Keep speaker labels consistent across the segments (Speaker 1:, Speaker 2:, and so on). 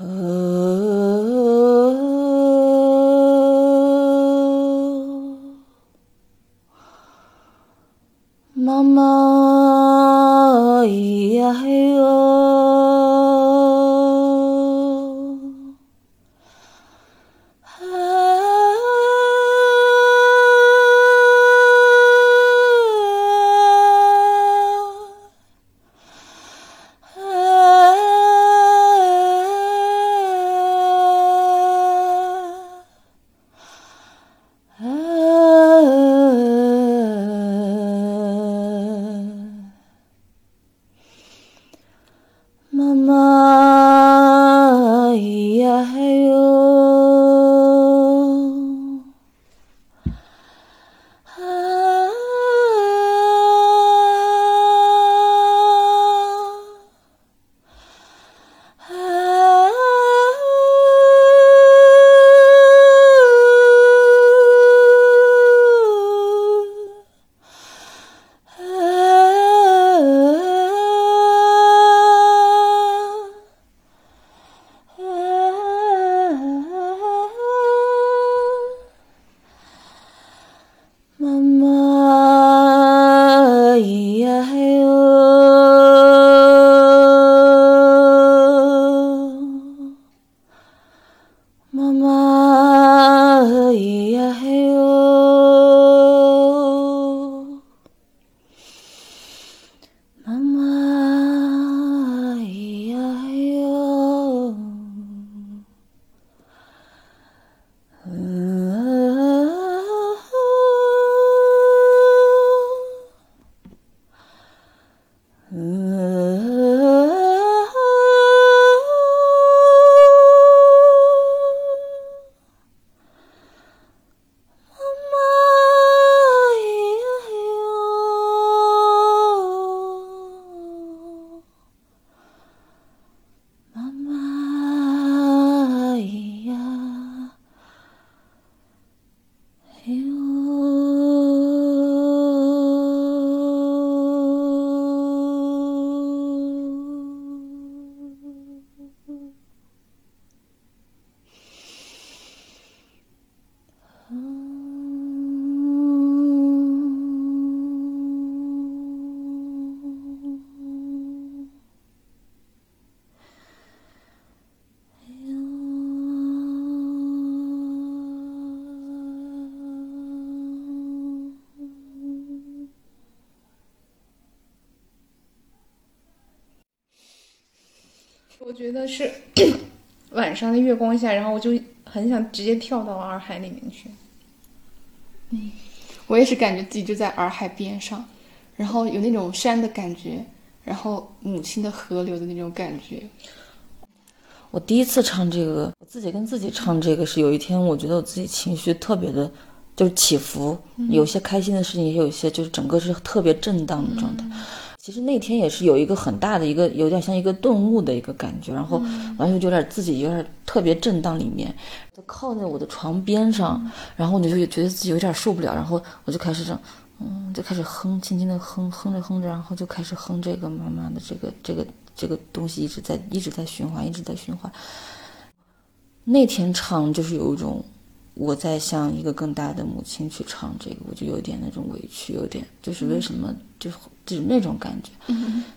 Speaker 1: uh 妈
Speaker 2: 我觉得是晚上的月光下，然后我就很想直接跳到洱海里面去。
Speaker 3: 嗯我也是感觉自己就在洱海边上，然后有那种山的感觉，然后母亲的河流的那种感觉。
Speaker 1: 我第一次唱这个，我自己跟自己唱这个是有一天，我觉得我自己情绪特别的，就是起伏，有些开心的事情，也有一些就是整个是特别震荡的状态。其实那天也是有一个很大的一个，有点像一个顿悟的一个感觉，然后完全就有点自己有点特别震荡里面，就靠在我的床边上，然后我就觉得自己有点受不了，然后我就开始这样，嗯，就开始哼，轻轻的哼，哼着哼着，然后就开始哼这个妈妈的这个这个这个东西一直在一直在循环，一直在循环。那天唱就是有一种我在向一个更大的母亲去唱这个，我就有点那种委屈，有点就是为什么就就是那种感觉。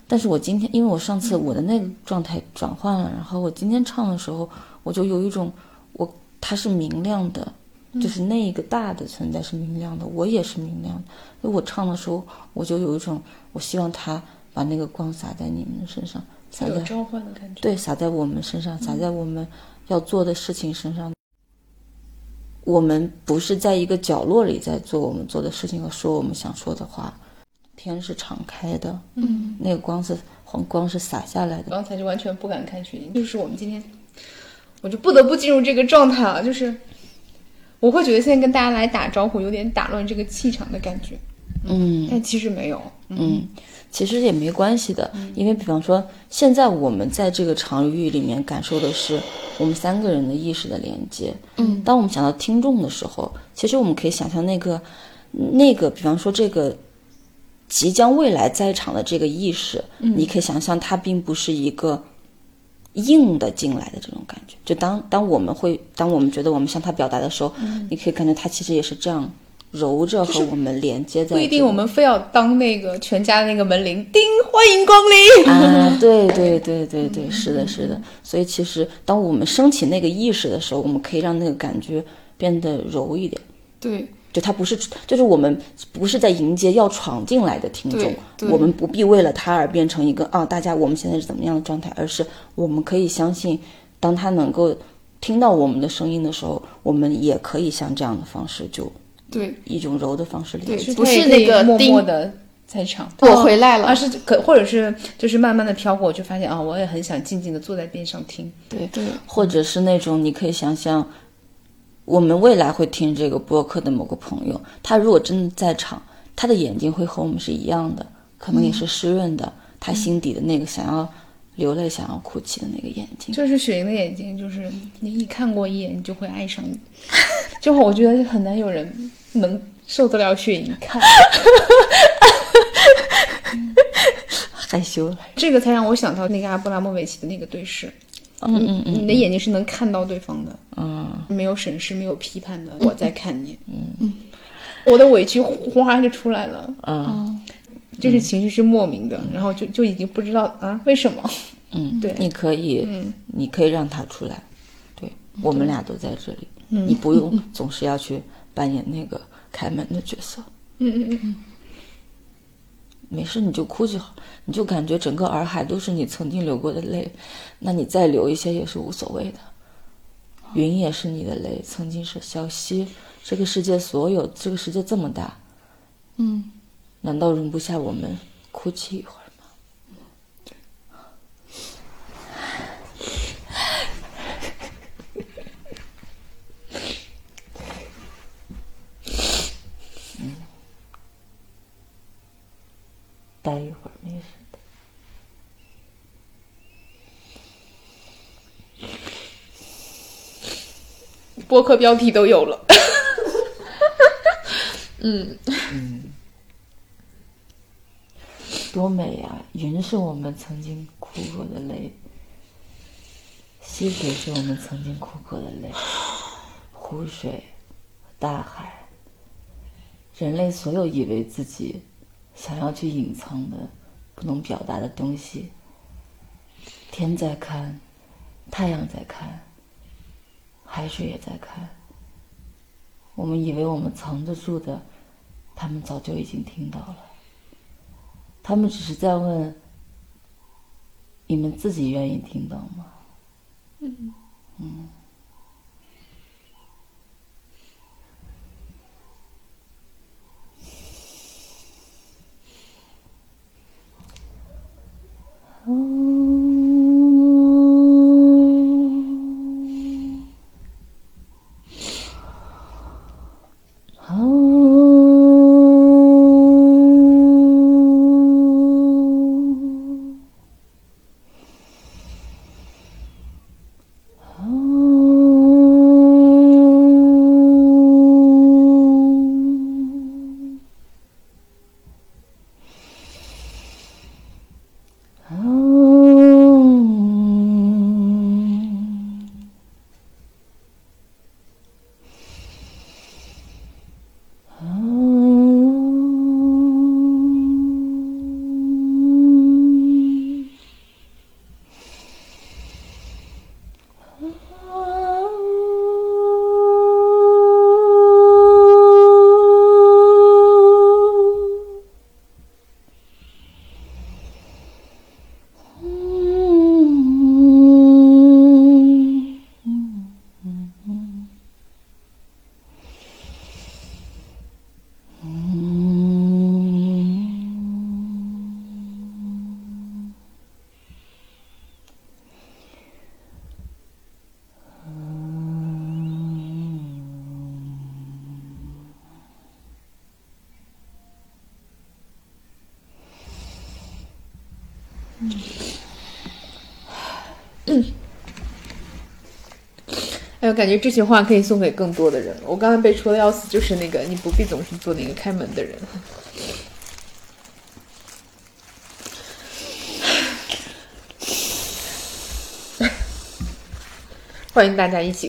Speaker 1: 但是我今天因为我上次我的那个状态转换了，然后我今天唱的时候，我就有一种我它是明亮的。就是那一个大的存在是明亮的，我也是明亮的。所以我唱的时候，我就有一种，我希望他把那个光洒在你们的身上，洒在
Speaker 2: 有召唤的感觉。
Speaker 1: 对，洒在我们身上，洒在我们要做的事情身上。我们不是在一个角落里在做我们做的事情和说我们想说的话，天是敞开的，
Speaker 3: 嗯，
Speaker 1: 那个光是黄光是洒下来的。
Speaker 2: 刚才就完全不敢看雪景，就是我们今天，我就不得不进入这个状态了，就是我会觉得现在跟大家来打招呼有点打乱这个气场的感觉，
Speaker 1: 嗯。
Speaker 2: 但其实没有，
Speaker 1: 嗯，其实也没关系的，因为比方说，现在我们在这个场域里面感受的是我们三个人的意识的连接。
Speaker 3: 嗯，
Speaker 1: 当我们想到听众的时候，其实我们可以想象那个那个，比方说这个即将未来在场的这个意识，你可以想象它并不是一个硬的进来的这种感觉。就当当我们会，当我们觉得我们向他表达的时候，你可以感觉他其实也是这样揉着和我们连接在
Speaker 2: 不一定我们非要当那个全家的那个门铃，叮，欢迎光临。
Speaker 1: 啊，对对对对对，是的，是的。所以其实当我们升起那个意识的时候，我们可以让那个感觉变得柔一点。
Speaker 3: 对
Speaker 1: 就他不是，就是我们不是在迎接要闯进来的听众我们不必为了他而变成一个啊，大家我们现在是怎么样的状态，而是我们可以相信，当他能够听到我们的声音的时候，我们也可以像这样的方式，就
Speaker 3: 对，
Speaker 1: 一种柔的方式连接。
Speaker 3: 不是那个
Speaker 2: 默默的在场。
Speaker 3: 我回来了
Speaker 2: 而是可或者是就是慢慢的飘过，我就发现啊，我也很想静静的坐在边上听。
Speaker 1: 对
Speaker 3: 对
Speaker 1: 或者是那种你可以想象，我们未来会听这个播客的某个朋友，他如果真的在场，他的眼睛会和我们是一样的，可能也是湿润的，他心底的那个想要流泪、想要哭泣的那个眼睛。
Speaker 2: 就是雪莹的眼睛，就是你一看过一眼，你就会爱上你。就我觉得很难有人能受得了雪莹看，
Speaker 1: 害羞了，
Speaker 2: 这个才让我想到那个阿布拉莫维奇的那个对视。
Speaker 1: 嗯嗯嗯
Speaker 2: 你的眼睛是能看到对方的，
Speaker 1: 嗯，
Speaker 2: 没有审视，没有批判的，我在看你。嗯，我的委屈哗就出来了，
Speaker 1: 嗯。
Speaker 2: 就是情绪是莫名的，然后就就已经不知道啊为什么。
Speaker 1: 嗯，
Speaker 2: 对。
Speaker 1: 你可以，
Speaker 2: 嗯。
Speaker 1: 你可以让他出来，对我们俩都在这里，你不用总是要去扮演那个开门的角色。
Speaker 2: 嗯嗯嗯，
Speaker 1: 没事，你就哭就好，你就感觉整个洱海都是你曾经流过的泪，那你再流一些也是无所谓的。云也是你的泪，曾经是小溪。这个世界所有，这个世界这么大，
Speaker 3: 嗯，
Speaker 1: 难道容不下我们哭泣一会儿待一会儿没事的。
Speaker 2: 播客标题都有了。
Speaker 1: 嗯嗯多美呀！云是我们曾经哭过的泪，溪水是我们曾经哭过的泪，湖水、大海，人类所有以为自己想要去隐藏的、不能表达的东西，天在看，太阳在看，海水也在看。我们以为我们藏得住的，他们早就已经听到了。他们只是在问：你们自己愿意听到吗？Oh.
Speaker 2: 哎呦，感觉这句话可以送给更多的人。我刚才被戳的要死，就是那个你不必总是做那个开门的人。欢迎大家一起